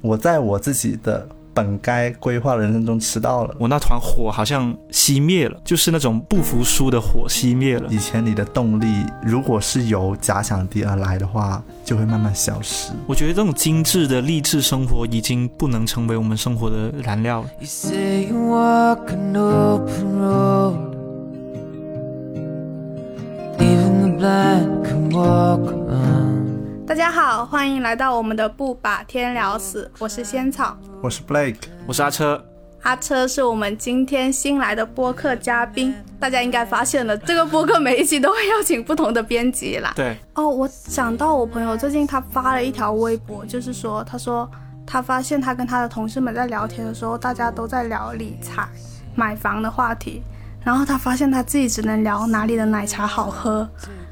我在我自己的本该规划的人生中迟到了。我那团火好像熄灭了，就是那种不服输的火熄灭了。以前你的动力如果是由假想敌而来的话，就会慢慢消失。我觉得这种精致的励志生活已经不能成为我们生活的燃料了。You say you walk an open road. Even the blind can walk alone. 大家好，欢迎来到我们的不把天聊死，我是仙草。我是 Blake，我是阿车，阿车是我们今天新来的播客嘉宾，大家应该发现了，这个播客每一期都会邀请不同的编辑啦。对，哦，我想到我朋友最近他发了一条微博，就是说，他说他发现他跟他的同事们在聊天的时候，大家都在聊理财、买房的话题，然后他发现他自己只能聊哪里的奶茶好喝，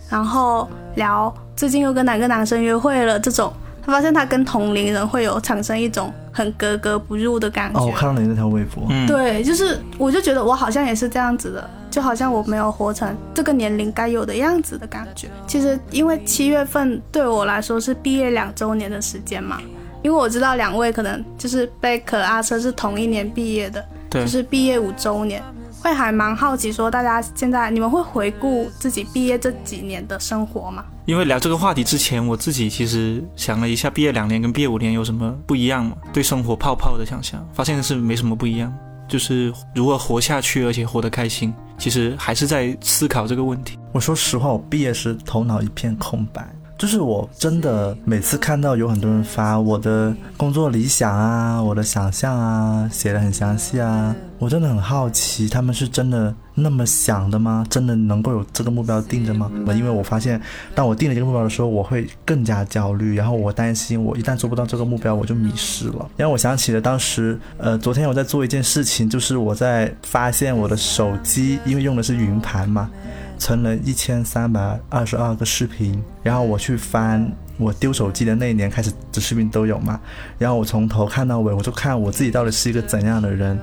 然后聊最近又跟哪个男生约会了这种。他发现他跟同龄人会有产生一种很格格不入的感觉。哦，我看到你那条微博，嗯，对，就是我就觉得我好像也是这样子的，就好像我没有活成这个年龄该有的样子的感觉。其实因为七月份对我来说是毕业两周年的时间嘛，因为我知道两位可能就是贝壳阿车是同一年毕业的，对就是毕业五周年。会还蛮好奇，说大家现在你们会回顾自己毕业这几年的生活吗？因为聊这个话题之前，我自己其实想了一下，毕业两年跟毕业五年有什么不一样嘛？对生活泡泡的想象，发现是没什么不一样，就是如何活下去，而且活得开心。其实还是在思考这个问题。我说实话，我毕业时头脑一片空白。就是我真的每次看到有很多人发我的工作理想啊，我的想象啊，写的很详细啊，我真的很好奇，他们是真的那么想的吗？真的能够有这个目标定着吗？因为我发现，当我定了这个目标的时候，我会更加焦虑，然后我担心我一旦做不到这个目标，我就迷失了。然后我想起了当时，呃，昨天我在做一件事情，就是我在发现我的手机，因为用的是云盘嘛。存了一千三百二十二个视频，然后我去翻我丢手机的那一年开始的视频都有嘛，然后我从头看到尾，我就看我自己到底是一个怎样的人。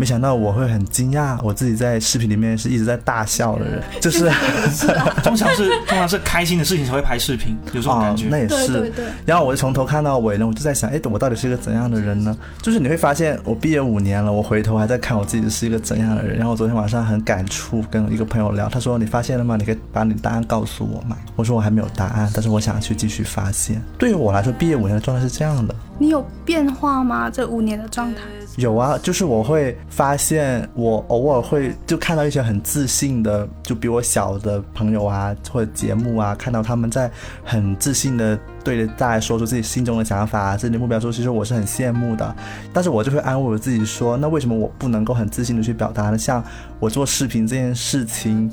没想到我会很惊讶，我自己在视频里面是一直在大笑的人，就是 通常是通常是开心的事情才会拍视频，有这种感觉。哦那也是。对对对，然后我就从头看到尾呢，我就在想，哎，我到底是一个怎样的人呢？就是你会发现，我毕业五年了，我回头还在看我自己是一个怎样的人。然后我昨天晚上很感触，跟一个朋友聊，他说你发现了吗？你可以把你的答案告诉我吗？我说我还没有答案，但是我想去继续发现。对于我来说，毕业五年的状态是这样的。你有变化吗？这五年的状态？有啊，就是我会发现，我偶尔会就看到一些很自信的，就比我小的朋友啊，或者节目啊，看到他们在很自信的对着大家说出自己心中的想法、自己的目标的时候，其实我是很羡慕的。但是我就会安慰我自己说，那为什么我不能够很自信的去表达呢？像我做视频这件事情。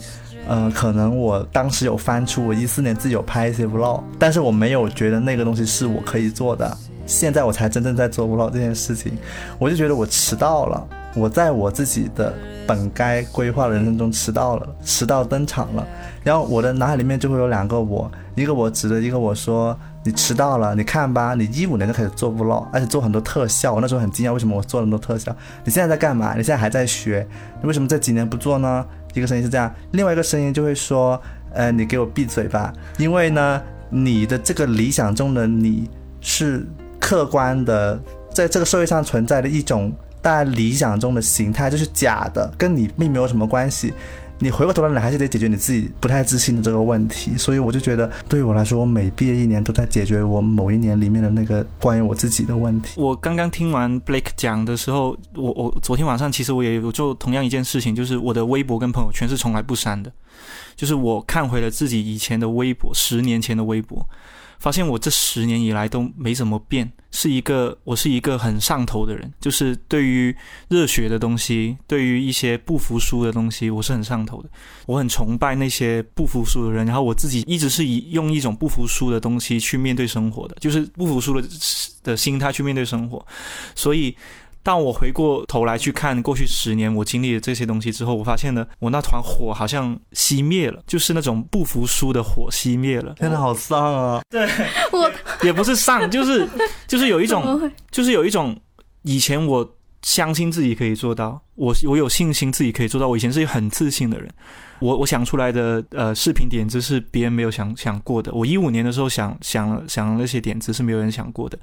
呃，可能我当时有翻出我一四年自己有拍一些 vlog，但是我没有觉得那个东西是我可以做的。现在我才真正在做 vlog 这件事情，我就觉得我迟到了，我在我自己的本该规划的人生中迟到了，迟到登场了。然后我的脑海里面就会有两个我，一个我指着一个我说你迟到了，你看吧，你一五年就开始做 vlog，而且做很多特效，我那时候很惊讶，为什么我做那么多特效？你现在在干嘛？你现在还在学，你为什么这几年不做呢？一个声音是这样，另外一个声音就会说，呃，你给我闭嘴吧，因为呢，你的这个理想中的你是客观的，在这个社会上存在的一种大家理想中的形态，就是假的，跟你并没有什么关系。你回过头来，你还是得解决你自己不太自信的这个问题。所以我就觉得，对于我来说，我每毕业一年都在解决我某一年里面的那个关于我自己的问题。我刚刚听完 Blake 讲的时候，我我昨天晚上其实我也有做同样一件事情，就是我的微博跟朋友圈是从来不删的，就是我看回了自己以前的微博，十年前的微博，发现我这十年以来都没怎么变，是一个我是一个很上头的人，就是对于热血的东西，对于一些不服输的东西，我是很上头的。我很崇拜那些不服输的人，然后我自己一直是以用一种不服输的东西去面对生活的，就是不服输的的心态去面对生活。所以，当我回过头来去看过去十年我经历的这些东西之后，我发现呢，我那团火好像熄灭了，就是那种不服输的火熄灭了。真的，好丧啊！对我也不是丧，就是就是有一种？就是有一种以前我相信自己可以做到，我我有信心自己可以做到。我以前是一个很自信的人，我我想出来的呃视频点子是别人没有想想过的。我一五年的时候想想想那些点子是没有人想过的，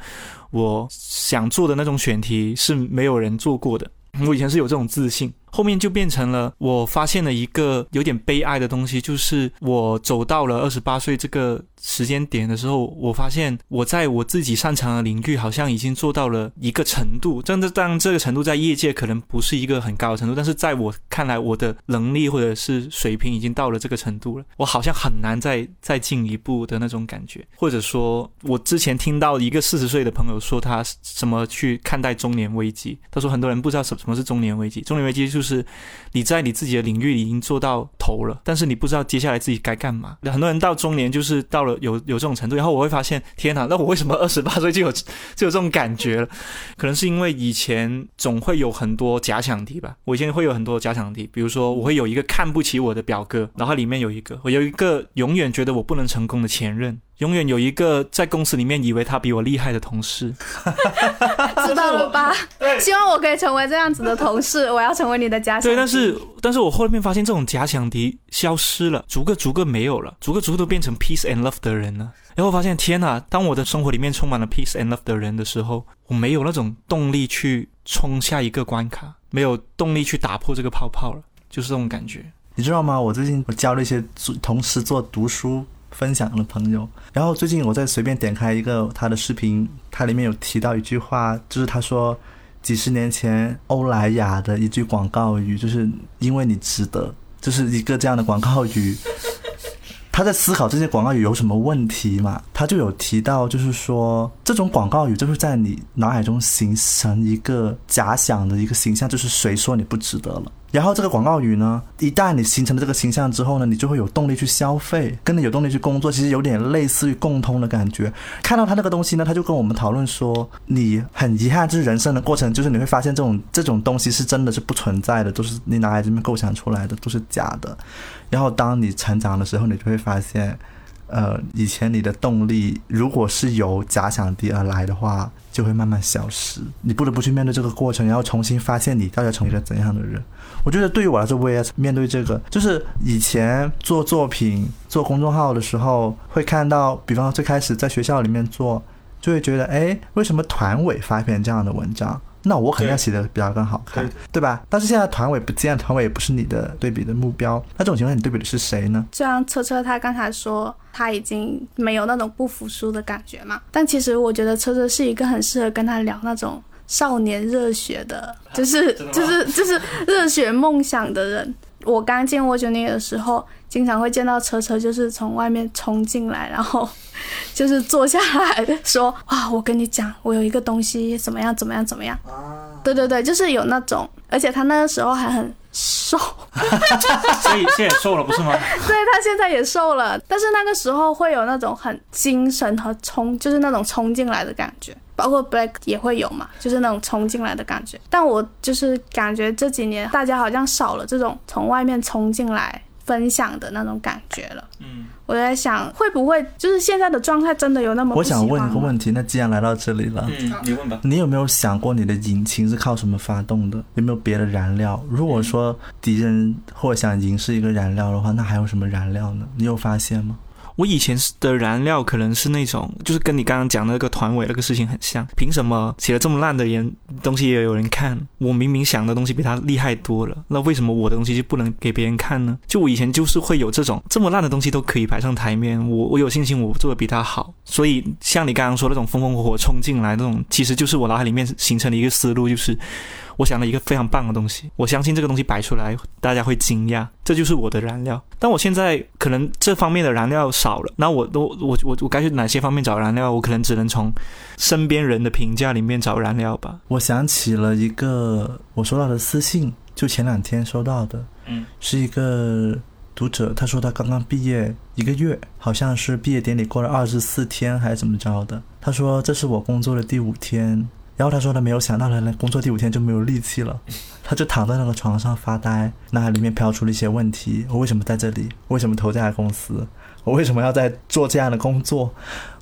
我想做的那种选题是没有人做过的。我以前是有这种自信。后面就变成了，我发现了一个有点悲哀的东西，就是我走到了二十八岁这个时间点的时候，我发现我在我自己擅长的领域好像已经做到了一个程度，真的，当然这个程度在业界可能不是一个很高的程度，但是在我看来，我的能力或者是水平已经到了这个程度了，我好像很难再再进一步的那种感觉，或者说，我之前听到一个四十岁的朋友说他怎么去看待中年危机，他说很多人不知道什什么是中年危机，中年危机就是。是你在你自己的领域已经做到头了，但是你不知道接下来自己该干嘛。很多人到中年就是到了有有这种程度，然后我会发现，天哪，那我为什么二十八岁就有就有这种感觉了？可能是因为以前总会有很多假想敌吧。我以前会有很多假想敌，比如说我会有一个看不起我的表哥，然后里面有一个我有一个永远觉得我不能成功的前任。永远有一个在公司里面以为他比我厉害的同事，知道了吧？希望我可以成为这样子的同事，我要成为你的假想敌。对，但是但是我后面发现这种假想敌消失了，逐个逐个没有了，逐个逐个都变成 peace and love 的人了。然后发现天哪，当我的生活里面充满了 peace and love 的人的时候，我没有那种动力去冲下一个关卡，没有动力去打破这个泡泡了，就是这种感觉。你知道吗？我最近我教了一些同事做读书。分享的朋友，然后最近我在随便点开一个他的视频，他里面有提到一句话，就是他说几十年前欧莱雅的一句广告语，就是因为你值得，就是一个这样的广告语。他在思考这些广告语有什么问题嘛？他就有提到，就是说这种广告语就是在你脑海中形成一个假想的一个形象，就是谁说你不值得了。然后这个广告语呢，一旦你形成了这个形象之后呢，你就会有动力去消费，跟着有动力去工作，其实有点类似于共通的感觉。看到他那个东西呢，他就跟我们讨论说，你很遗憾，就是人生的过程，就是你会发现这种这种东西是真的是不存在的，都是你脑海里面构想出来的，都是假的。然后当你成长的时候，你就会发现。呃，以前你的动力如果是由假想敌而来的话，就会慢慢消失。你不得不去面对这个过程，然后重新发现你到底成为了怎样的人。我觉得对于我来说，我也面对这个，就是以前做作品、做公众号的时候，会看到，比方说最开始在学校里面做，就会觉得，哎，为什么团委发一篇这样的文章？那我肯定要写的比较更好看，对吧？但是现在团委不见，团委也不是你的对比的目标。那这种情况，你对比的是谁呢？就像车车他刚才说，他已经没有那种不服输的感觉嘛。但其实我觉得车车是一个很适合跟他聊那种少年热血的，就是就是就是热血梦想的人。我刚进蜗牛那的时候，经常会见到车车，就是从外面冲进来，然后就是坐下来说：“哇，我跟你讲，我有一个东西怎么样怎么样怎么样。”对对对，就是有那种，而且他那个时候还很瘦，所以现在瘦了不是吗？对他现在也瘦了，但是那个时候会有那种很精神和冲，就是那种冲进来的感觉。包括 Black 也会有嘛，就是那种冲进来的感觉。但我就是感觉这几年大家好像少了这种从外面冲进来分享的那种感觉了。嗯，我在想会不会就是现在的状态真的有那么？我想问一个问题，那既然来到这里了，嗯，你问吧。你有没有想过你的引擎是靠什么发动的？有没有别的燃料？如果说敌人或想赢是一个燃料的话，那还有什么燃料呢？你有发现吗？我以前的燃料可能是那种，就是跟你刚刚讲那个团委那个事情很像。凭什么写了这么烂的人东西也有人看？我明明想的东西比他厉害多了，那为什么我的东西就不能给别人看呢？就我以前就是会有这种这么烂的东西都可以摆上台面，我我有信心我做的比他好。所以像你刚刚说那种风风火火冲进来那种，其实就是我脑海里面形成的一个思路，就是。我想了一个非常棒的东西，我相信这个东西摆出来大家会惊讶，这就是我的燃料。但我现在可能这方面的燃料少了，那我都我我我该去哪些方面找燃料？我可能只能从身边人的评价里面找燃料吧。我想起了一个我收到的私信，就前两天收到的，嗯，是一个读者，他说他刚刚毕业一个月，好像是毕业典礼过了二十四天还是怎么着的。他说这是我工作的第五天。然后他说他没有想到，他工作第五天就没有力气了，他就躺在那个床上发呆，脑海里面飘出了一些问题：我为什么在这里？为什么投这家公司？我为什么要在做这样的工作？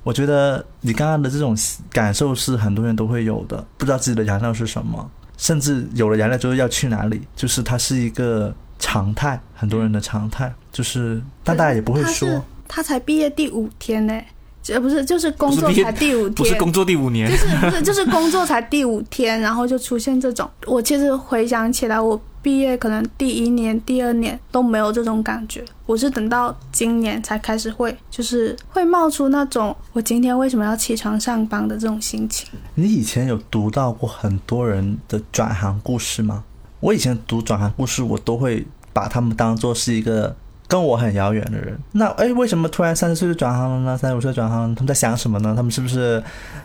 我觉得你刚刚的这种感受是很多人都会有的，不知道自己的燃料是什么。甚至有了燃料之后要去哪里，就是它是一个常态，很多人的常态，就是但大家也不会说。他才毕业第五天呢，这不是就是工作才第五天，不是工作第五年就，是不是 就是工作才第五天，然后就出现这种。我其实回想起来，我毕业可能第一年、第二年都没有这种感觉，我是等到今年才开始会，就是会冒出那种我今天为什么要起床上班的这种心情。你以前有读到过很多人的转行故事吗？我以前读转行故事，我都会把他们当做是一个跟我很遥远的人。那哎，为什么突然三十岁就转行了呢？三十五岁转行了，他们在想什么呢？他们是不是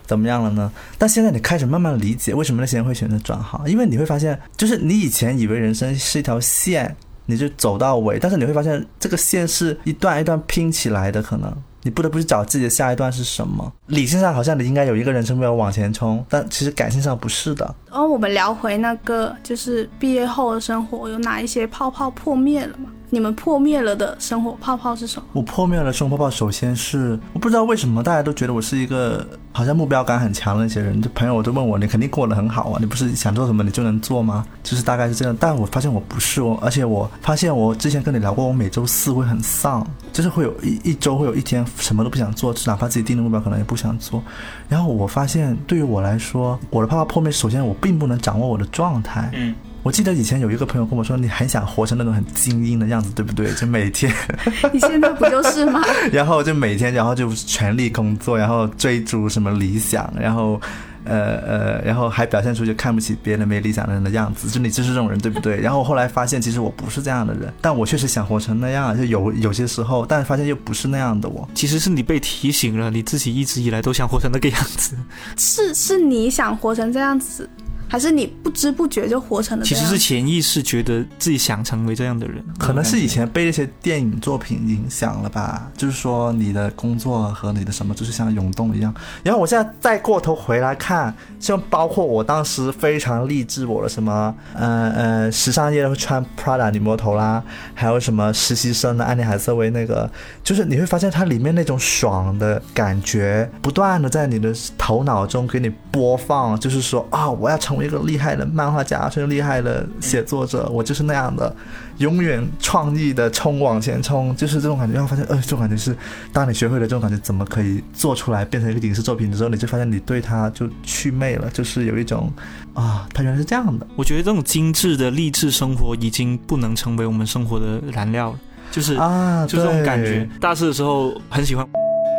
怎么样了呢？但现在你开始慢慢理解为什么那些人会选择转行，因为你会发现，就是你以前以为人生是一条线，你就走到尾，但是你会发现这个线是一段一段拼起来的，可能。你不得不去找自己的下一段是什么。理性上好像你应该有一个人生目标往前冲，但其实感性上不是的。然后我们聊回那个，就是毕业后的生活，有哪一些泡泡破灭了吗？你们破灭了的生活泡泡是什么？我破灭了生活泡泡，首先是我不知道为什么大家都觉得我是一个好像目标感很强的一些人，就朋友都问我，你肯定过得很好啊，你不是想做什么你就能做吗？就是大概是这样。但我发现我不是哦，而且我发现我之前跟你聊过，我每周四会很丧，就是会有一一周会有一天什么都不想做，哪怕自己定的目标可能也不想做。然后我发现对于我来说，我的泡泡破灭，首先我并不能掌握我的状态。嗯，我记得以前有一个朋友跟我说，你很想活成那种很精英的样子，对不对？就每天。你现在不就是吗？然后就每天，然后就全力工作，然后追逐什么理想，然后，呃呃，然后还表现出就看不起别人没理想的人的样子，就你就是这种人，对不对？然后后来发现，其实我不是这样的人，但我确实想活成那样，就有有些时候，但发现又不是那样的我。其实是你被提醒了，你自己一直以来都想活成那个样子。是是你想活成这样子，还是你不知不觉就活成了？其实是潜意识觉得自己想成为这样的人，可能是以前被那些电影作品影响了吧，就是说你的工作和你的什么，就是像涌动一样。然后我现在再过头回来看，像包括我当时非常励志我的什么，呃呃，时尚业会穿 Prada 女魔头啦，还有什么实习生的安妮海瑟薇那个，就是你会发现它里面那种爽的感觉，不断的在你的头脑中给你播放，就是说啊、我要成为一个厉害的漫画家，成为厉害的写作者，我就是那样的。永远创意的冲往前冲，就是这种感觉。然后发现，呃，这种感觉是，当你学会了这种感觉，怎么可以做出来变成一个影视作品的时候，你就发现你对它就祛魅了，就是有一种啊，它原来是这样的。我觉得这种精致的励志生活已经不能成为我们生活的燃料了，就是啊，就这种感觉。大四的时候很喜欢，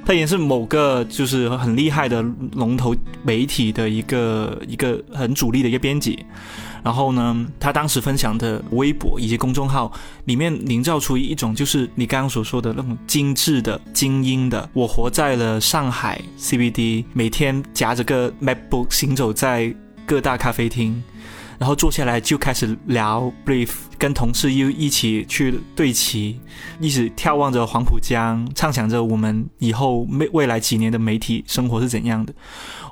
他也是某个就是很厉害的龙头媒体的一个一个很主力的一个编辑。然后呢，他当时分享的微博以及公众号里面营造出一种就是你刚刚所说的那种精致的、精英的。我活在了上海 CBD，每天夹着个 MacBook 行走在各大咖啡厅，然后坐下来就开始聊 brief，跟同事又一起去对齐，一直眺望着黄浦江，畅想着我们以后未未来几年的媒体生活是怎样的。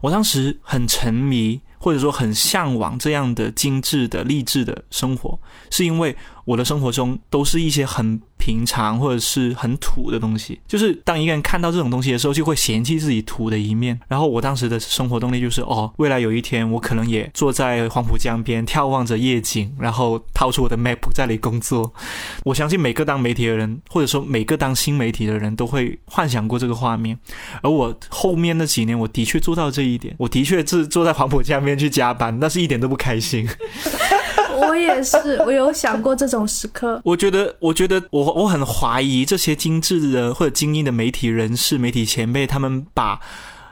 我当时很沉迷，或者说很向往这样的精致的、励志的生活，是因为我的生活中都是一些很平常或者是很土的东西。就是当一个人看到这种东西的时候，就会嫌弃自己土的一面。然后我当时的生活动力就是，哦，未来有一天我可能也坐在黄浦江边，眺望着夜景，然后掏出我的 map 在那里工作。我相信每个当媒体的人，或者说每个当新媒体的人都会幻想过这个画面。而我后面那几年，我的确做到这一点，我的确是坐在黄浦江边去加班，但是一点都不开心。我也是，我有想过这种时刻。我觉得，我觉得我我很怀疑这些精致的或者精英的媒体人士、媒体前辈，他们把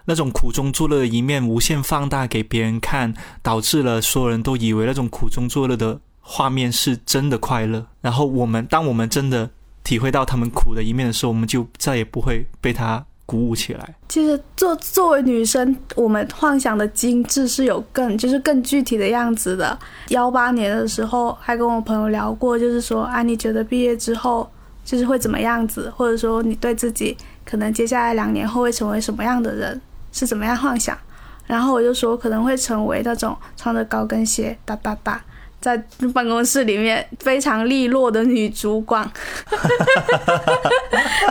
那种苦中作乐的一面无限放大给别人看，导致了所有人都以为那种苦中作乐的画面是真的快乐。然后我们，当我们真的体会到他们苦的一面的时候，我们就再也不会被他鼓舞起来。其实作作为女生，我们幻想的精致是有更就是更具体的样子的。幺八年的时候还跟我朋友聊过，就是说啊，你觉得毕业之后就是会怎么样子，或者说你对自己可能接下来两年后会成为什么样的人，是怎么样幻想？然后我就说可能会成为那种穿着高跟鞋哒哒哒。在办公室里面非常利落的女主管，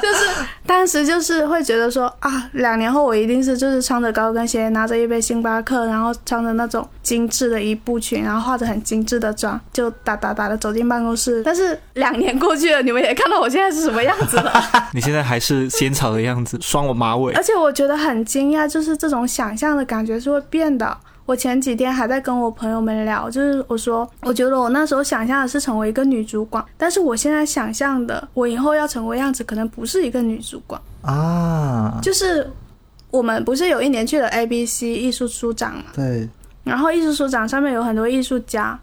就是当时就是会觉得说啊，两年后我一定是就是穿着高跟鞋，拿着一杯星巴克，然后穿着那种精致的一步裙，然后化着很精致的妆，就哒哒哒的走进办公室。但是两年过去了，你们也看到我现在是什么样子了。你现在还是仙草的样子，双我马尾 而。且我觉得很惊讶，就是这种想象的感觉是会变的。我前几天还在跟我朋友们聊，就是我说，我觉得我那时候想象的是成为一个女主管，但是我现在想象的，我以后要成为样子，可能不是一个女主管，啊，就是我们不是有一年去了 A B C 艺术书展嘛，对，然后艺术书展上面有很多艺术家，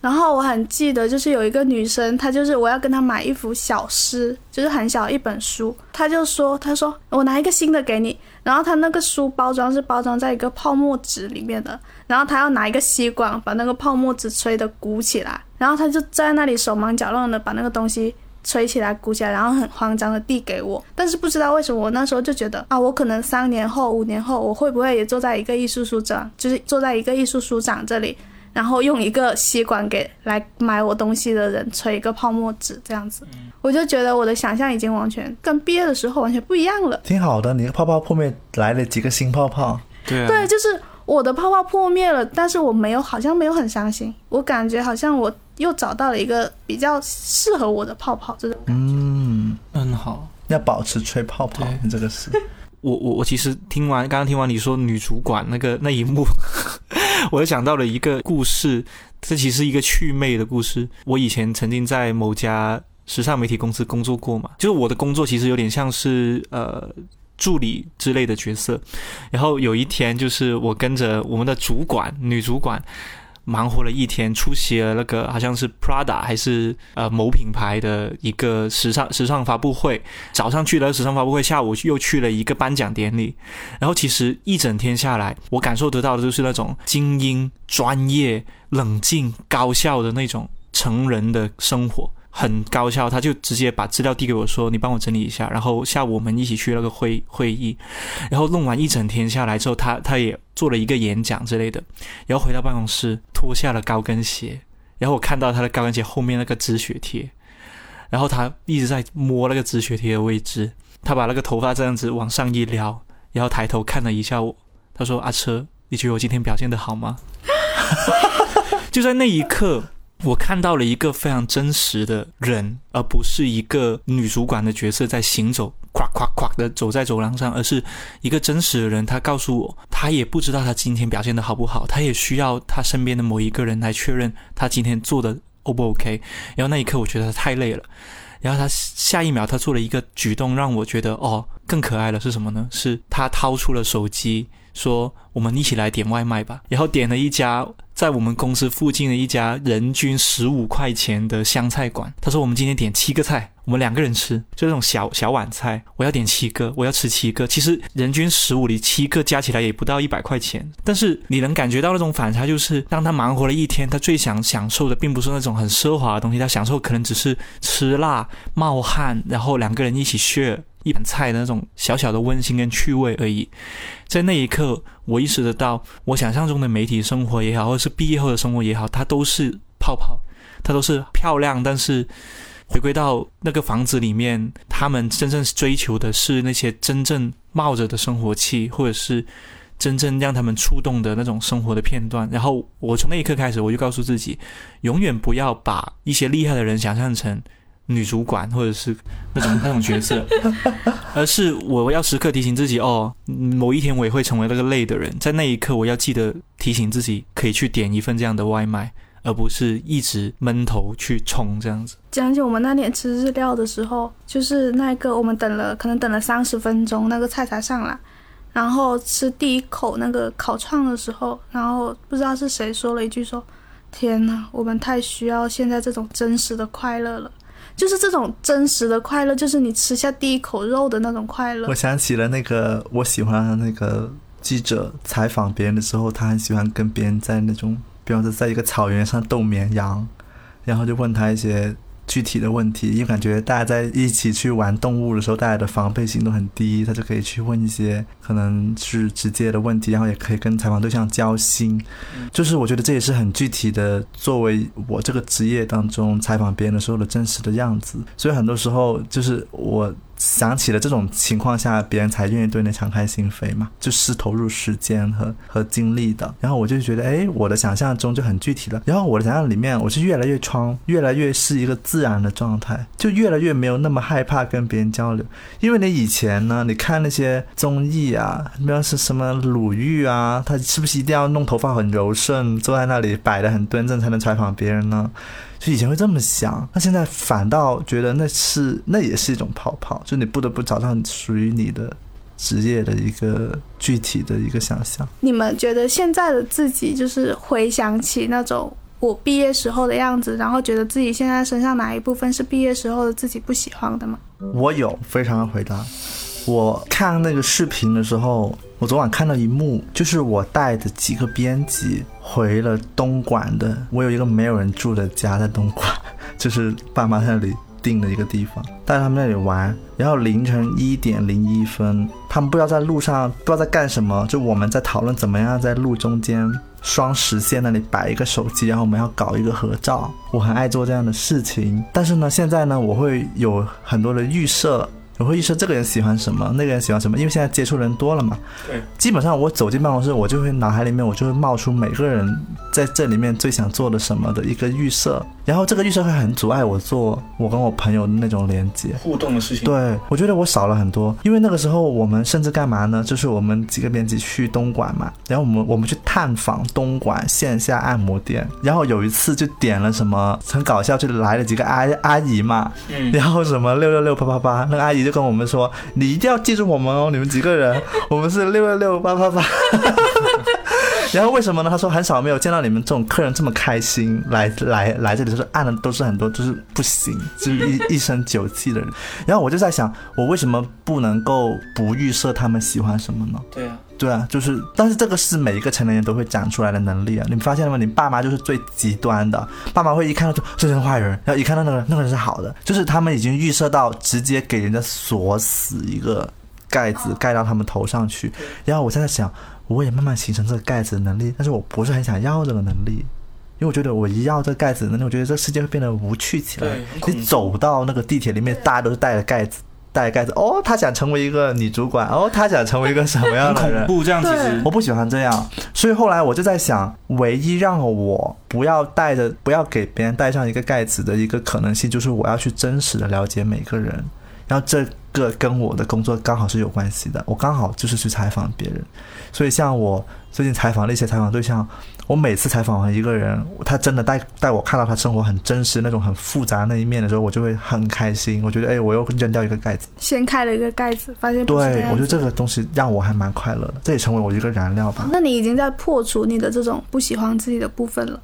然后我很记得，就是有一个女生，她就是我要跟她买一幅小诗，就是很小一本书，她就说，她说我拿一个新的给你，然后她那个书包装是包装在一个泡沫纸里面的，然后她要拿一个吸管把那个泡沫纸吹得鼓起来，然后她就在那里手忙脚乱的把那个东西。吹起来、鼓起来，然后很慌张的递给我，但是不知道为什么，我那时候就觉得啊，我可能三年后、五年后，我会不会也坐在一个艺术书展，就是坐在一个艺术书展这里，然后用一个吸管给来买我东西的人吹一个泡沫纸这样子，我就觉得我的想象已经完全跟毕业的时候完全不一样了。挺好的。你的泡泡破灭来了几个新泡泡，对啊，对，就是我的泡泡破灭了，但是我没有，好像没有很伤心，我感觉好像我又找到了一个比较适合我的泡泡这种感觉。嗯，很好。要保持吹泡泡，你这个是 我我我其实听完刚刚听完你说女主管那个那一幕，我又想到了一个故事，这其实是一个趣味的故事。我以前曾经在某家时尚媒体公司工作过嘛，就是我的工作其实有点像是呃助理之类的角色。然后有一天，就是我跟着我们的主管女主管。忙活了一天，出席了那个好像是 Prada 还是呃某品牌的一个时尚时尚发布会。早上去了时尚发布会，下午又去了一个颁奖典礼。然后其实一整天下来，我感受得到的就是那种精英、专业、冷静、高效的那种成人的生活。很高效，他就直接把资料递给我说：“你帮我整理一下。”然后下午我们一起去那个会会议，然后弄完一整天下来之后，他他也做了一个演讲之类的，然后回到办公室脱下了高跟鞋，然后我看到他的高跟鞋后面那个止血贴，然后他一直在摸那个止血贴的位置，他把那个头发这样子往上一撩，然后抬头看了一下我，他说：“阿车，你觉得我今天表现的好吗？” 就在那一刻。我看到了一个非常真实的人，而不是一个女主管的角色在行走，咵咵咵的走在走廊上，而是一个真实的人。他告诉我，他也不知道他今天表现的好不好，他也需要他身边的某一个人来确认他今天做的 O 不 OK。然后那一刻，我觉得他太累了。然后他下一秒，他做了一个举动，让我觉得哦，更可爱了。是什么呢？是他掏出了手机，说：“我们一起来点外卖吧。”然后点了一家在我们公司附近的一家人均十五块钱的湘菜馆。他说：“我们今天点七个菜，我们两个人吃，就这种小小碗菜，我要点七个，我要吃七个。其实人均十五里七个加起来也不到一百块钱，但是你能感觉到那种反差，就是当他忙活了一天，他最想享受的并不是那种很奢华的东西，他享受可能只是吃辣、冒汗，然后两个人一起 share 一盘菜的那种小小的温馨跟趣味而已。在那一刻，我意识得到，我想象中的媒体生活也好，或者是毕业后的生活也好，它都是泡泡，它都是漂亮，但是回归到那个房子里面，他们真正追求的是那些真正冒着的生活气，或者是真正让他们触动的那种生活的片段。然后我从那一刻开始，我就告诉自己，永远不要把一些厉害的人想象成女主管或者是那种那种角色，而是我要时刻提醒自己，哦，某一天我也会成为那个累的人。在那一刻，我要记得提醒自己，可以去点一份这样的外卖。而不是一直闷头去冲这样子。讲起我们那天吃日料的时候，就是那个我们等了，可能等了三十分钟，那个菜才上来。然后吃第一口那个烤串的时候，然后不知道是谁说了一句说：“天呐，我们太需要现在这种真实的快乐了。”就是这种真实的快乐，就是你吃下第一口肉的那种快乐我。想起了那个我喜欢的那个记者采访别人的时候，他很喜欢跟别人在那种，比方说在一个草原上逗绵羊，然后就问他一些具体的问题，因为感觉大家在一起去玩动物的时候，大家的防备心都很低，他就可以去问一些可能是直接的问题，然后也可以跟采访对象交心。就是我觉得这也是很具体的，作为我这个职业当中采访别人的时候的真实的样子。所以很多时候就是我。想起了这种情况下，别人才愿意对你敞开心扉嘛，就是投入时间和和精力的。然后我就觉得，哎，我的想象中就很具体了。然后我的想象里面，我是越来越窗，越来越是一个自然的状态，就越来越没有那么害怕跟别人交流。因为你以前呢，你看那些综艺啊，比方是什么鲁豫啊，他是不是一定要弄头发很柔顺，坐在那里摆的很端正才能采访别人呢？就以前会这么想，那现在反倒觉得那是那也是一种泡泡，就你不得不找到属于你的职业的一个具体的一个想象。你们觉得现在的自己就是回想起那种我毕业时候的样子，然后觉得自己现在身上哪一部分是毕业时候的自己不喜欢的吗？我有非常的回答。我看那个视频的时候，我昨晚看到一幕，就是我带的几个编辑回了东莞的，我有一个没有人住的家在东莞，就是爸妈那里订的一个地方，带他们那里玩。然后凌晨一点零一分，他们不知道在路上不知道在干什么，就我们在讨论怎么样在路中间双实线那里摆一个手机，然后我们要搞一个合照。我很爱做这样的事情，但是呢，现在呢，我会有很多的预设。我会预设这个人喜欢什么，那个人喜欢什么，因为现在接触人多了嘛。对，基本上我走进办公室，我就会脑海里面我就会冒出每个人在这里面最想做的什么的一个预设，然后这个预设会很阻碍我做我跟我朋友的那种连接互动的事情。对，我觉得我少了很多，因为那个时候我们甚至干嘛呢？就是我们几个编辑去东莞嘛，然后我们我们去探访东莞线下按摩店，然后有一次就点了什么很搞笑，就来了几个阿阿姨嘛，嗯，然后什么六六六啪啪啪，那个阿姨。就跟我们说，你一定要记住我们哦，你们几个人，我们是六六六八八八。然后为什么呢？他说很少没有见到你们这种客人这么开心来来来这里，就是按的都是很多就是不行，就是一 一身酒气的人。然后我就在想，我为什么不能够不预设他们喜欢什么呢？对啊。对啊，就是，但是这个是每一个成年人都会长出来的能力啊！你发现了吗？你爸妈就是最极端的，爸妈会一看到就这是坏人，然后一看到那个那个人是好的，就是他们已经预设到直接给人家锁死一个盖子盖到他们头上去。然后我现在想，我也慢慢形成这个盖子的能力，但是我不是很想要这个能力，因为我觉得我一要这个盖子的能力，我觉得这世界会变得无趣起来。你走到那个地铁里面，大家都是带着盖子。带盖子哦，他想成为一个女主管哦，他想成为一个什么样的人？恐怖这样其实我不喜欢这样，所以后来我就在想，唯一让我不要带着、不要给别人带上一个盖子的一个可能性，就是我要去真实的了解每个人，然后这个跟我的工作刚好是有关系的，我刚好就是去采访别人，所以像我最近采访的一些采访对象。我每次采访完一个人，他真的带带我看到他生活很真实那种很复杂那一面的时候，我就会很开心。我觉得，哎，我又扔掉一个盖子，掀开了一个盖子，发现对，我觉得这个东西让我还蛮快乐的，这也成为我一个燃料吧。那你已经在破除你的这种不喜欢自己的部分了。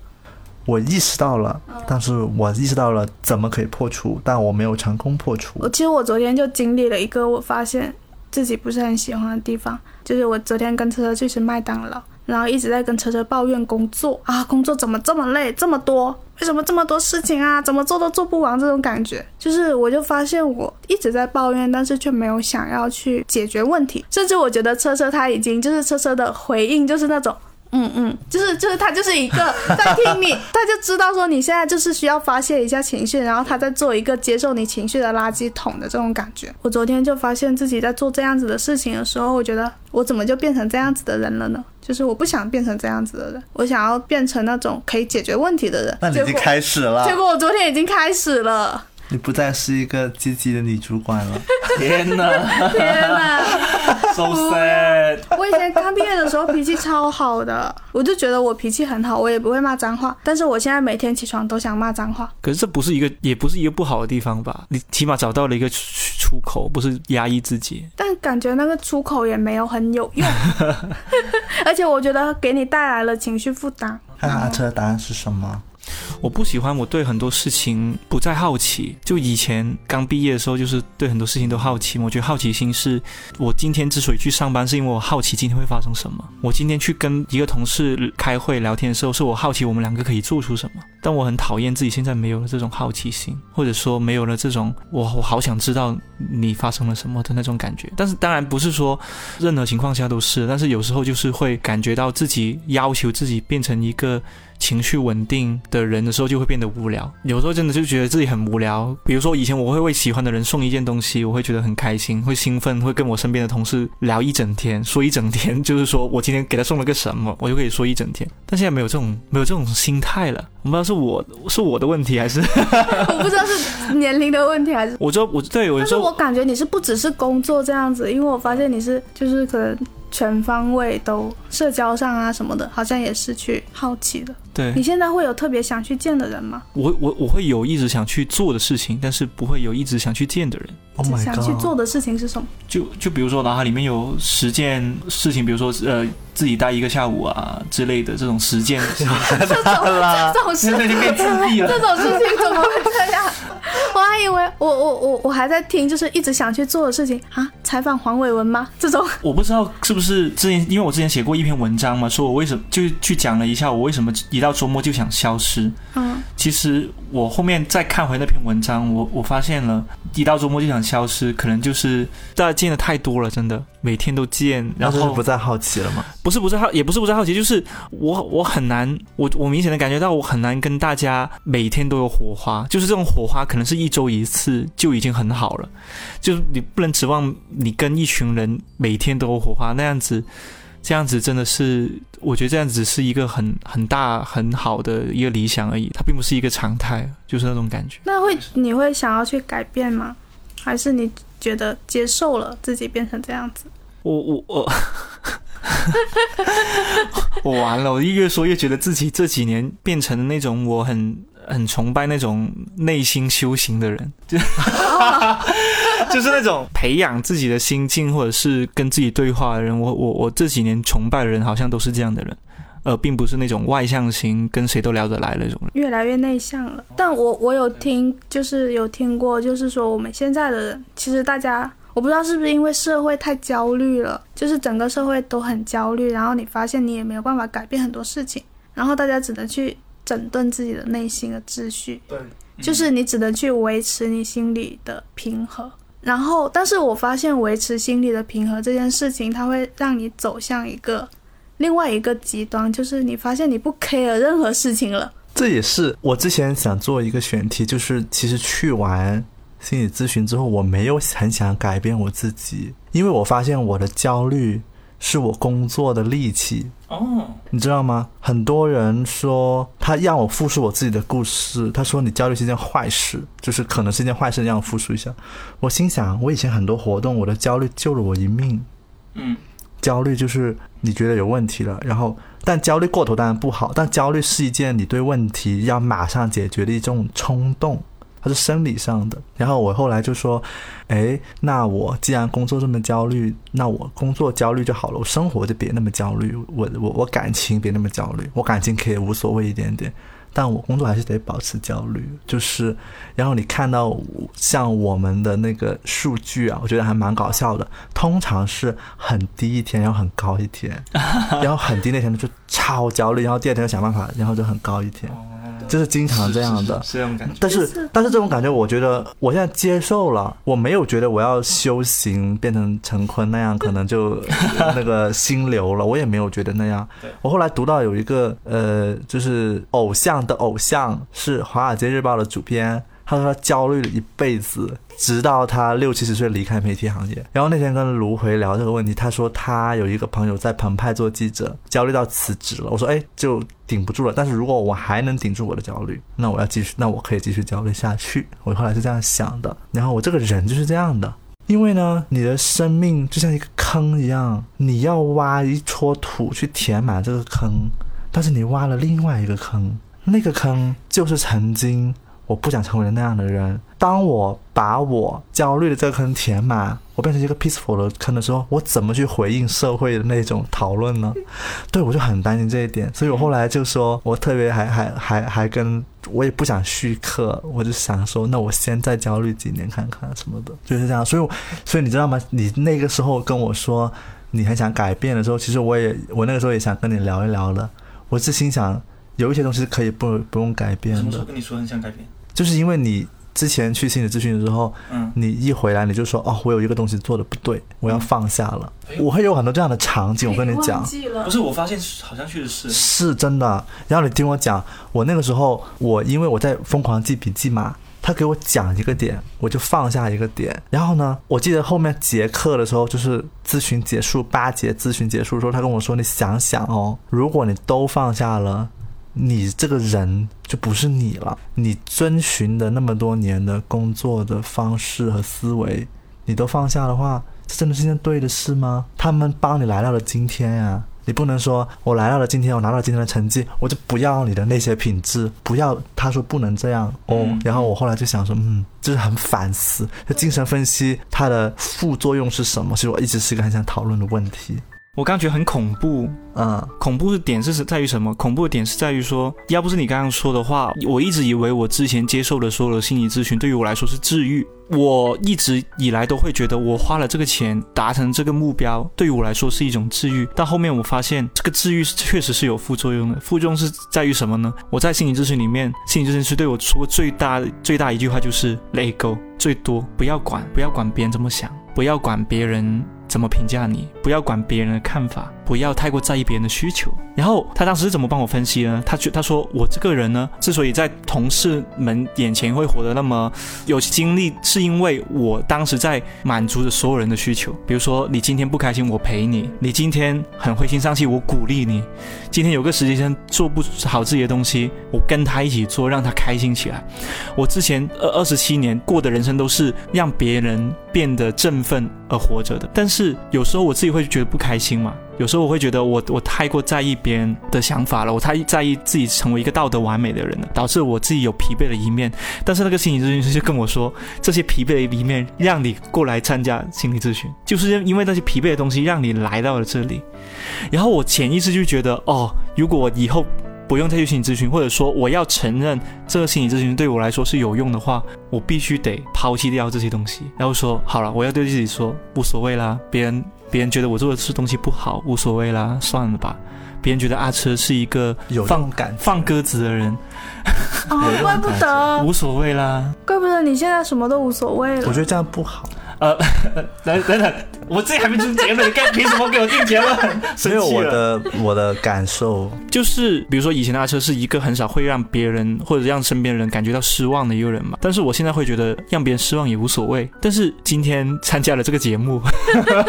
我意识到了，但是我意识到了怎么可以破除，但我没有成功破除。我其实我昨天就经历了一个我发现自己不是很喜欢的地方，就是我昨天跟车车去吃麦当劳。然后一直在跟车车抱怨工作啊，工作怎么这么累，这么多，为什么这么多事情啊，怎么做都做不完，这种感觉，就是我就发现我一直在抱怨，但是却没有想要去解决问题，甚至我觉得车车他已经就是车车的回应就是那种。嗯嗯，就是就是他就是一个在听你，他就知道说你现在就是需要发泄一下情绪，然后他在做一个接受你情绪的垃圾桶的这种感觉。我昨天就发现自己在做这样子的事情的时候，我觉得我怎么就变成这样子的人了呢？就是我不想变成这样子的人，我想要变成那种可以解决问题的人。那你已经开始了，结果我昨天已经开始了。你不再是一个积极的女主管了。天哪！天哪！So sad。我以前刚毕业的时候脾气超好的，我就觉得我脾气很好，我也不会骂脏话。但是我现在每天起床都想骂脏话。可是这不是一个，也不是一个不好的地方吧？你起码找到了一个出口，不是压抑自己。但感觉那个出口也没有很有用，而且我觉得给你带来了情绪负担。阿车的答案是什么？我不喜欢我对很多事情不再好奇。就以前刚毕业的时候，就是对很多事情都好奇。我觉得好奇心是我今天之所以去上班，是因为我好奇今天会发生什么。我今天去跟一个同事开会聊天的时候，是我好奇我们两个可以做出什么。但我很讨厌自己现在没有了这种好奇心，或者说没有了这种我我好想知道你发生了什么的那种感觉。但是当然不是说任何情况下都是，但是有时候就是会感觉到自己要求自己变成一个。情绪稳定的人的时候就会变得无聊，有时候真的就觉得自己很无聊。比如说以前我会为喜欢的人送一件东西，我会觉得很开心，会兴奋，会跟我身边的同事聊一整天，说一整天，就是说我今天给他送了个什么，我就可以说一整天。但现在没有这种没有这种心态了，我不知道是我是我的问题还是 我不知道是年龄的问题还是。我知道我对我但是我感觉你是不只是工作这样子，因为我发现你是就是可能。全方位都社交上啊什么的，好像也是去好奇的。对你现在会有特别想去见的人吗？我我我会有一直想去做的事情，但是不会有一直想去见的人。Oh my god！想去做的事情是什么？就就比如说脑海里面有十件事情，比如说呃自己待一个下午啊之类的这种实践。这种 这种事情变自闭了。这种事情怎么会这样？我还以为我我我我还在听，就是一直想去做的事情啊，采访黄伟文吗？这种 我不知道是不是之前，因为我之前写过一篇文章嘛，说我为什么就去讲了一下我为什么一到周末就想消失。嗯，其实我后面再看回那篇文章，我我发现了，一到周末就想消失，可能就是大家见的太多了，真的每天都见，然后不再好奇了吗？不是不是好，也不是不再好奇，就是我我很难，我我明显的感觉到我很难跟大家每天都有火花，就是这种火花可能是一周一次就已经很好了，就是你不能指望你跟一群人每天都有火花那样子。这样子真的是，我觉得这样子是一个很很大很好的一个理想而已，它并不是一个常态，就是那种感觉。那会你会想要去改变吗？还是你觉得接受了自己变成这样子？我我我，我完了！我越说越觉得自己这几年变成了那种我很。很崇拜那种内心修行的人，就 就是那种培养自己的心境，或者是跟自己对话的人。我我我这几年崇拜的人，好像都是这样的人，呃并不是那种外向型，跟谁都聊得来那种人。越来越内向了。但我我有听，就是有听过，就是说我们现在的人，其实大家，我不知道是不是因为社会太焦虑了，就是整个社会都很焦虑，然后你发现你也没有办法改变很多事情，然后大家只能去。整顿自己的内心的秩序，对，就是你只能去维持你心里的平和。然后，但是我发现维持心理的平和这件事情，它会让你走向一个另外一个极端，就是你发现你不 care 任何事情了。这也是我之前想做一个选题，就是其实去完心理咨询之后，我没有很想改变我自己，因为我发现我的焦虑。是我工作的利器哦，你知道吗？很多人说他让我复述我自己的故事，他说你焦虑是一件坏事，就是可能是一件坏事，让我复述一下。我心想，我以前很多活动，我的焦虑救了我一命。嗯，焦虑就是你觉得有问题了，然后但焦虑过头当然不好，但焦虑是一件你对问题要马上解决的一种冲动。它是生理上的，然后我后来就说，哎，那我既然工作这么焦虑，那我工作焦虑就好了，我生活就别那么焦虑，我我我感情别那么焦虑，我感情可以无所谓一点点，但我工作还是得保持焦虑。就是，然后你看到像我们的那个数据啊，我觉得还蛮搞笑的，通常是很低一天，然后很高一天，然后很低那天就超焦虑，然后第二天想办法，然后就很高一天。就是经常这样的，是这种感觉。但是，但是这种感觉，我觉得我现在接受了。我没有觉得我要修行变成陈坤那样，可能就那个心流了。我也没有觉得那样。我后来读到有一个呃，就是偶像的偶像是《华尔街日报》的主编。他说他焦虑了一辈子，直到他六七十岁离开媒体行业。然后那天跟卢回聊这个问题，他说他有一个朋友在澎湃做记者，焦虑到辞职了。我说哎，就顶不住了。但是如果我还能顶住我的焦虑，那我要继续，那我可以继续焦虑下去。我后来是这样想的。然后我这个人就是这样的，因为呢，你的生命就像一个坑一样，你要挖一撮土去填满这个坑，但是你挖了另外一个坑，那个坑就是曾经。我不想成为那样的人。当我把我焦虑的这个坑填满，我变成一个 peaceful 的坑的时候，我怎么去回应社会的那种讨论呢？对我就很担心这一点，所以我后来就说，我特别还还还还跟我也不想续课，我就想说，那我先再焦虑几年看看什么的，就是这样。所以，所以你知道吗？你那个时候跟我说你很想改变的时候，其实我也我那个时候也想跟你聊一聊的。我是心想，有一些东西是可以不不用改变的，跟你说很想改变？就是因为你之前去心理咨询的时候，嗯，你一回来你就说哦，我有一个东西做的不对，我要放下了。我会有很多这样的场景，我跟你讲不是，我发现好像确实是，是真的。然后你听我讲，我那个时候我因为我在疯狂记笔记嘛，他给我讲一个点，我就放下一个点。然后呢，我记得后面结课的时候，就是咨询结束八节咨询结束的时候，他跟我说：“你想想哦，如果你都放下了。”你这个人就不是你了，你遵循的那么多年的工作的方式和思维，你都放下的话，这真的是件对的事吗？他们帮你来到了今天呀，你不能说我来到了今天，我拿到了今天的成绩，我就不要你的那些品质，不要。他说不能这样哦，嗯然后我后来就想说，嗯，就是很反思，就精神分析它的副作用是什么？其实我一直是一个很想讨论的问题。我刚觉得很恐怖。嗯，恐怖的点是在于什么？恐怖的点是在于说，要不是你刚刚说的话，我一直以为我之前接受的所有的心理咨询对于我来说是治愈。我一直以来都会觉得，我花了这个钱达成这个目标，对于我来说是一种治愈。但后面我发现，这个治愈是确实是有副作用的。副作用是在于什么呢？我在心理咨询里面，心理咨询师对我说过最大最大一句话就是 “let go”，最多不要管，不要管别人怎么想，不要管别人怎么评价你，不要管别人的看法，不要太过在意别人的需求。然后他当时是怎么帮我分析呢？他觉他说我这个人呢，之所以在同事们眼前会活得那么有精力，是因为我当时在满足着所有人的需求。比如说，你今天不开心，我陪你；你今天很灰心丧气，我鼓励你；今天有个实习生做不好自己的东西，我跟他一起做，让他开心起来。我之前二二十七年过的人生都是让别人变得振奋而活着的，但是有时候我自己会觉得不开心嘛。有时候我会觉得我我太过在意别人的想法了，我太在意自己成为一个道德完美的人了，导致我自己有疲惫的一面。但是那个心理咨询师就跟我说，这些疲惫的一面让你过来参加心理咨询，就是因为那些疲惫的东西让你来到了这里。然后我潜意识就觉得，哦，如果以后不用再去心理咨询，或者说我要承认这个心理咨询对我来说是有用的话，我必须得抛弃掉这些东西，然后说好了，我要对自己说无所谓啦，别人别人觉得我做的是东西不好，无所谓啦，算了吧。别人觉得阿车是一个有放种感放鸽子的人，哦，怪不得，无所谓啦。怪不得你现在什么都无所谓了。我觉得这样不好。呃，等等等，我自己还没出结论，你干凭什么给我定结论？生没有我。的我的感受，就是比如说以前的阿车是一个很少会让别人或者让身边人感觉到失望的一个人嘛，但是我现在会觉得让别人失望也无所谓。但是今天参加了这个节目，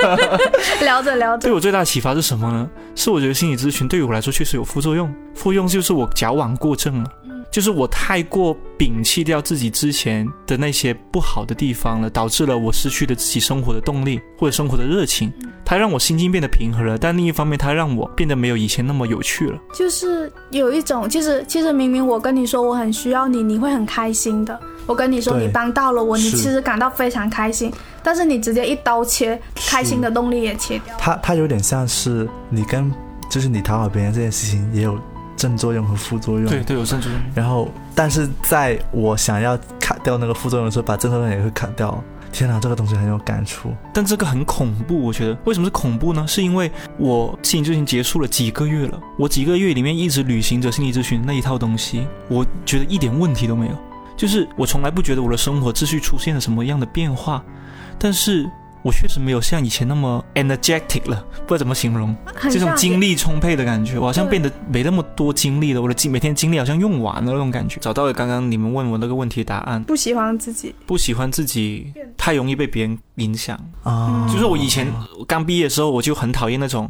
聊着聊着对，我最大的启发是什么呢？是我觉得心理咨询对于我来说确实有副作用，副作用就是我矫枉过正了。就是我太过摒弃掉自己之前的那些不好的地方了，导致了我失去了自己生活的动力或者生活的热情。它让我心境变得平和了，但另一方面，它让我变得没有以前那么有趣了。就是有一种，其实其实明明我跟你说我很需要你，你会很开心的。我跟你说你帮到了我，你其实感到非常开心，但是你直接一刀切，开心的动力也切掉。它它有点像是你跟就是你讨好别人这件事情也有正作用和副作用。对，对，有正作用然后，但是在我想要砍掉那个副作用的时候，把正作用也会砍掉。天哪，这个东西很有感触。但这个很恐怖，我觉得为什么是恐怖呢？是因为我心理咨询结束了几个月了，我几个月里面一直履行着心理咨询那一套东西，我觉得一点问题都没有。就是我从来不觉得我的生活秩序出现了什么样的变化，但是我确实没有像以前那么 energetic 了，不知道怎么形容，这种精力充沛的感觉，我好像变得没那么多精力了，我的精每天精力好像用完了那种感觉。找到了刚刚你们问我那个问题的答案，不喜欢自己，不喜欢自己太容易被别人影响。啊，就是我以前刚毕业的时候，我就很讨厌那种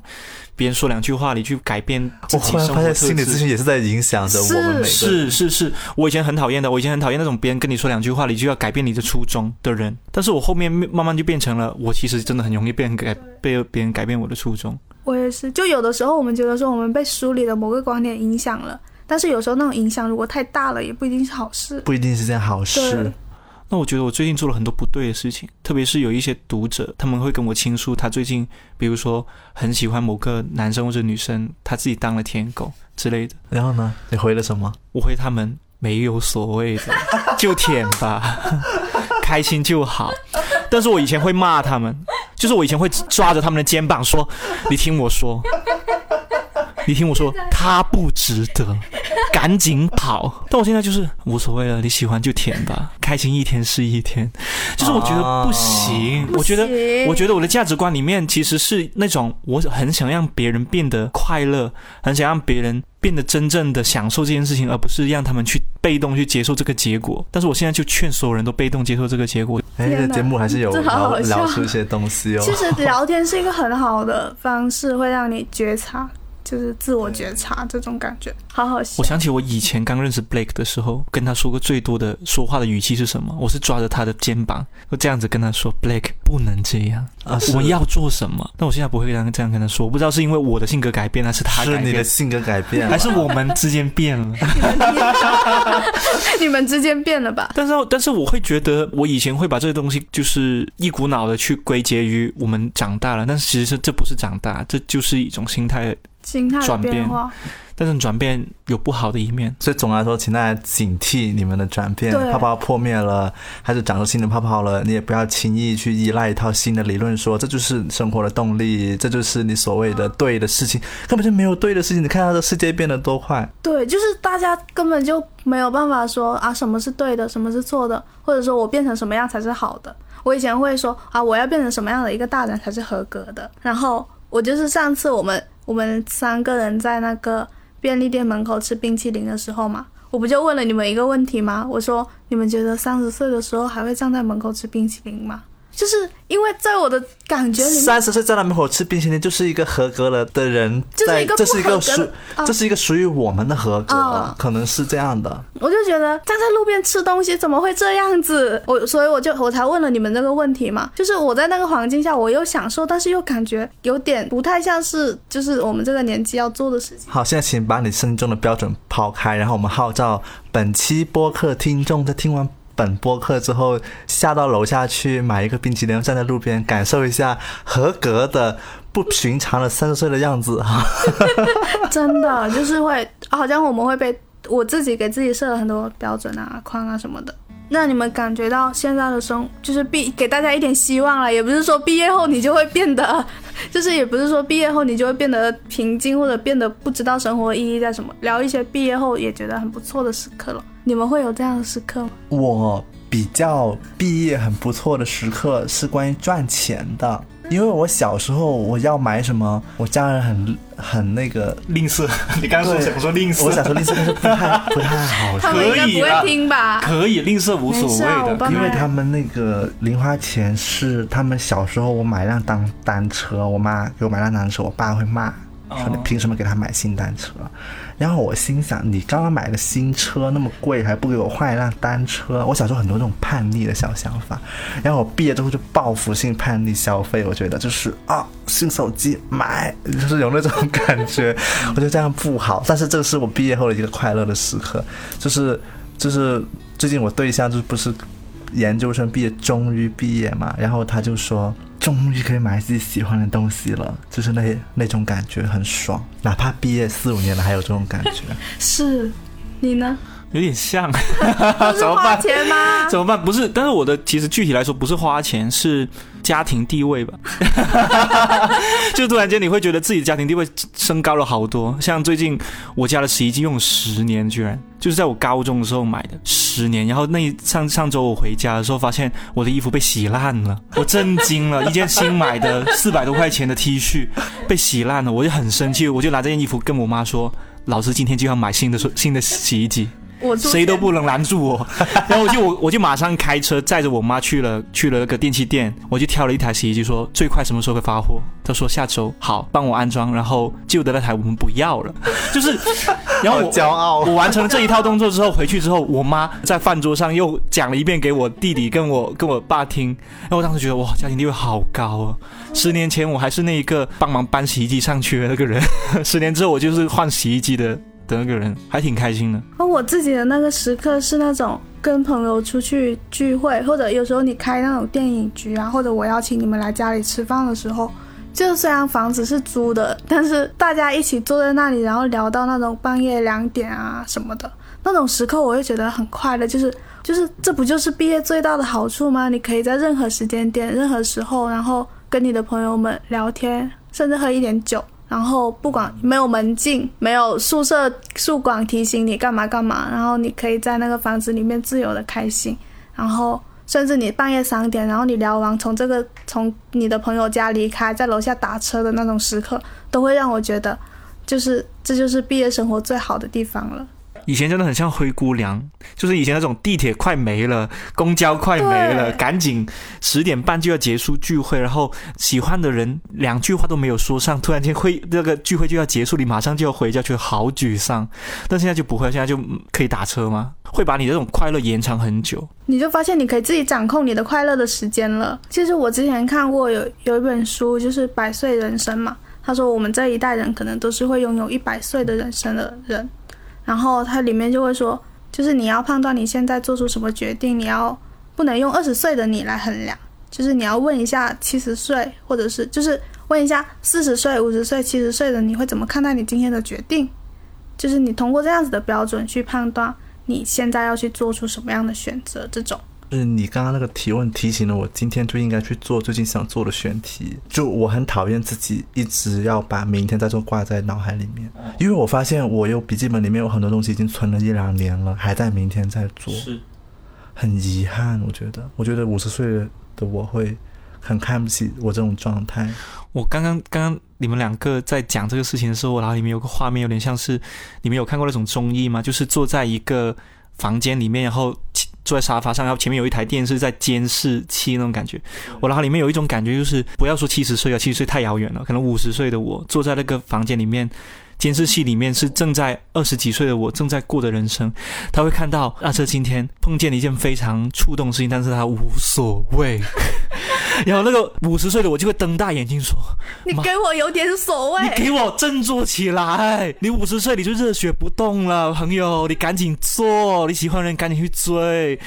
别人说两句话，你去改变自己我忽然发现心理咨。询也是在影响着我们每个人。是是是，我以前很讨厌的，我以前很讨厌那种别人跟你说两句话，你就要改变你的初衷的人。但是我后面慢慢就变成了，我其实真的很容易被人改被别人改变我的初衷。我也是。就有的时候我们觉得说我们被书里的某个观点影响了，但是有时候那种影响如果太大了，也不一定是好事。不一定是件好事对。那我觉得我最近做了很多不对的事情，特别是有一些读者，他们会跟我倾诉，他最近比如说很喜欢某个男生或者女生，他自己当了舔狗之类的。然后呢？你回了什么？我回他们没有所谓的，就舔吧，开心就好。但是我以前会骂他们，就是我以前会抓着他们的肩膀说：“你听我说，你听我说，他不值得，赶紧跑。”但我现在就是无所谓了，你喜欢就舔吧，开心一天是一天。就是我觉得不行，我觉得我觉得我的价值观里面其实是那种我很想让别人变得快乐，很想让别人变得真正的享受这件事情，而不是让他们去被动去接受这个结果。但是我现在就劝所有人都被动接受这个结果。哎，节目还是有好聊好聊出一些东西哦。其实聊天是一个很好的方式，会让你觉察，就是自我觉察这种感觉，好好笑我。想起我以前刚认识 Blake 的时候，跟他说过最多的说话的语气是什么？我是抓着他的肩膀，我这样子跟他说：“Blake 不能这样，啊，我要做什么？”但我现在不会这样这样跟他说，我不知道是因为我的性格改变，还是他改变，是你的性格改变，还是我们之间变了。你们之间变了吧？但是，但是我会觉得，我以前会把这个东西就是一股脑的去归结于我们长大了，但是其实这不是长大，这就是一种心态。心态转变但是转变有不好的一面。所以总的来说，请大家警惕你们的转变，泡泡破灭了，还是长出新的泡泡了，你也不要轻易去依赖一套新的理论说，这就是生活的动力，这就是你所谓的对的事情，根本就没有对的事情。你看到这世界变得多快，对，就是大家根本就没有办法说啊什么是对的，什么是错的，或者说我变成什么样才是好的。我以前会说啊，我要变成什么样的一个大人才是合格的。然后我就是上次我们我们三个人在那个便利店门口吃冰淇淋的时候嘛，我不就问了你们一个问题吗？我说你们觉得三十岁的时候还会站在门口吃冰淇淋吗？就是因为在我的感觉里面，三十岁在那门口吃冰淇淋，就是一个合格了的人在，就是一个这是一个属不合格这是一个属于我们的合格，啊可能是这样的。我就觉得站在路边吃东西怎么会这样子？我所以我就我才问了你们这个问题嘛，就是我在那个环境下，我又享受，但是又感觉有点不太像是就是我们这个年纪要做的事情。好，现在请把你心中的标准抛开，然后我们号召本期播客听众在听完本播客之后，下到楼下去买一个冰淇淋，站在路边感受一下合格的、不寻常的三十岁的样子哈。真的就是会，好像我们会被我自己给自己设了很多标准啊、框啊什么的。那你们感觉到现在的生，就是毕给大家一点希望了，也不是说毕业后你就会变得，就是也不是说毕业后你就会变得平静或者变得不知道生活意义在什么。聊一些毕业后也觉得很不错的时刻了，你们会有这样的时刻吗？我比较毕业很不错的时刻是关于赚钱的，因为我小时候我要买什么，我家人很很那个，吝啬，你刚对说吝啬我想说吝啬，但是不太不太好说。他们应该不会听吧？可以吝啬无所谓的。因为他们那个零花钱是他们小时候我买辆单单车，我妈给我买辆单车，我爸会骂说你凭什么给他买新单车？然后我心想，你刚刚买的新车那么贵，还不给我换一辆单车？我小时候很多这种叛逆的小想法，然后我毕业之后就报复性叛逆消费，我觉得就是啊，新手机买，就是有那种感觉，我觉得这样不好。但是这个是我毕业后的一个快乐的时刻，就是就是最近我对象就不是研究生毕业，终于毕业嘛，然后他就说，终于可以买自己喜欢的东西了，就是那那种感觉很爽，哪怕毕业四五年了还有这种感觉。是，你呢？有点像，怎么办？钱吗？怎么办？不是，但是我的其实具体来说不是花钱，是家庭地位吧。就突然间你会觉得自己的家庭地位升高了好多。像最近我家的洗衣机用了十年，居然就是在我高中的时候买的，十年。然后那一上上周我回家的时候，发现我的衣服被洗烂了，我震惊了，一件新买的四百多块钱的 T 恤被洗烂了，我就很生气，我就拿这件衣服跟我妈说。老师今天就要买新的新的洗衣机，我谁都不能拦住我。然后我就我我就马上开车载着我妈去了去了那个电器店，我就挑了一台洗衣机，说最快什么时候会发货？她说下周好，帮我安装。然后旧的那台我们不要了，就是，然后我骄傲我完成了这一套动作之后，回去之后，我妈在饭桌上又讲了一遍给我弟弟跟我跟我爸听，然后我当时觉得哇，家庭地位好高啊！十年前我还是那一个帮忙搬洗衣机上去的那个人，十年之后我就是换洗衣机的的那个人，还挺开心的。而我自己的那个时刻是那种，跟朋友出去聚会，或者有时候你开那种电影局啊，或者我邀请你们来家里吃饭的时候，就虽然房子是租的，但是大家一起坐在那里，然后聊到那种半夜两点啊什么的那种时刻，我会觉得很快乐，就是就是这不就是毕业最大的好处吗？你可以在任何时间点、任何时候，然后跟你的朋友们聊天，甚至喝一点酒。然后不管没有门禁，没有宿舍宿管提醒你干嘛干嘛，然后你可以在那个房子里面自由的开心，然后甚至你半夜三点，然后你聊完从这个从你的朋友家离开，在楼下打车的那种时刻，都会让我觉得，就是这就是毕业生活最好的地方了。以前真的很像灰姑娘，就是以前那种地铁快没了，公交快没了，赶紧十点半就要结束聚会，然后喜欢的人两句话都没有说上，突然间会这个聚会就要结束，你马上就要回家，觉得好沮丧。但现在就不会，现在就嗯可以打车吗？会把你这种快乐延长很久。你就发现你可以自己掌控你的快乐的时间了。其实我之前看过有有一本书，就是《百岁人生》嘛，他说我们这一代人可能都是会拥有一百岁的人生的人，然后它里面就会说，就是你要判断你现在做出什么决定，你要不能用二十岁的你来衡量，就是你要问一下七十岁，或者是就是问一下四十岁、五十岁、七十岁的你会怎么看待你今天的决定，就是你通过这样子的标准去判断你现在要去做出什么样的选择，这种。就是你刚刚那个提问提醒了我，今天就应该去做最近想做的选题。就我很讨厌自己一直要把明天再做挂在脑海里面，因为我发现我有笔记本里面有很多东西已经存了一两年了，还在明天再做，是很遗憾。我觉得，我觉得五十岁的我会很看不起我这种状态。我刚刚刚刚你们两个在讲这个事情的时候，我脑海里面有个画面，有点像是你们有看过那种综艺吗？就是坐在一个房间里面，然后其坐在沙发上，然后前面有一台电视在监视器那种感觉。我脑海里面有一种感觉，就是不要说七十岁了，七十岁太遥远了，可能五十岁的我坐在那个房间里面。监视器里面是正在二十几岁的我正在过的人生，他会看到阿车今天碰见了一件非常触动的事情，但是他无所谓。然后那个五十岁的我就会瞪大眼睛说：“你给我有点所谓。你给我振作起来！你五十岁你就热血不动了，朋友，你赶紧做，你喜欢的人赶紧去追，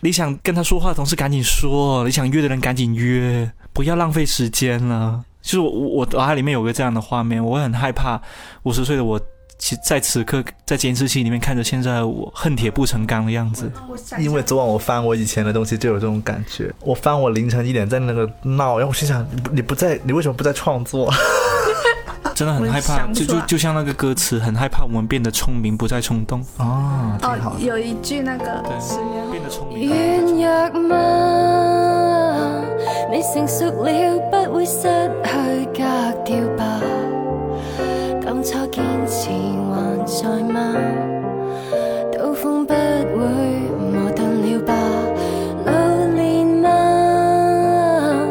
你想跟他说话的同事赶紧说，你想约的人赶紧约，不要浪费时间了。就是我我我脑海里面有个这样的画面，我很害怕五十岁的我，其在此刻在监视器里面看着现在的我恨铁不成钢的样子。因为昨晚我翻我以前的东西，就有这种感觉。我翻我凌晨一点在那个闹，然后我心想，你不在，你为什么不在创作？真的很害怕，就就就像那个歌词，很害怕我们变得聪明，不再冲动。哦，挺好哦，有一句那个变得聪明。你成熟了，不会失去格调吧？当初坚持还在吗？刀锋不会磨钝了吧？老练吗？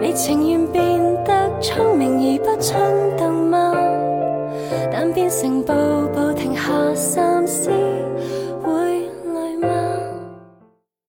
你情愿变得聪明而不冲动吗？但变成暴。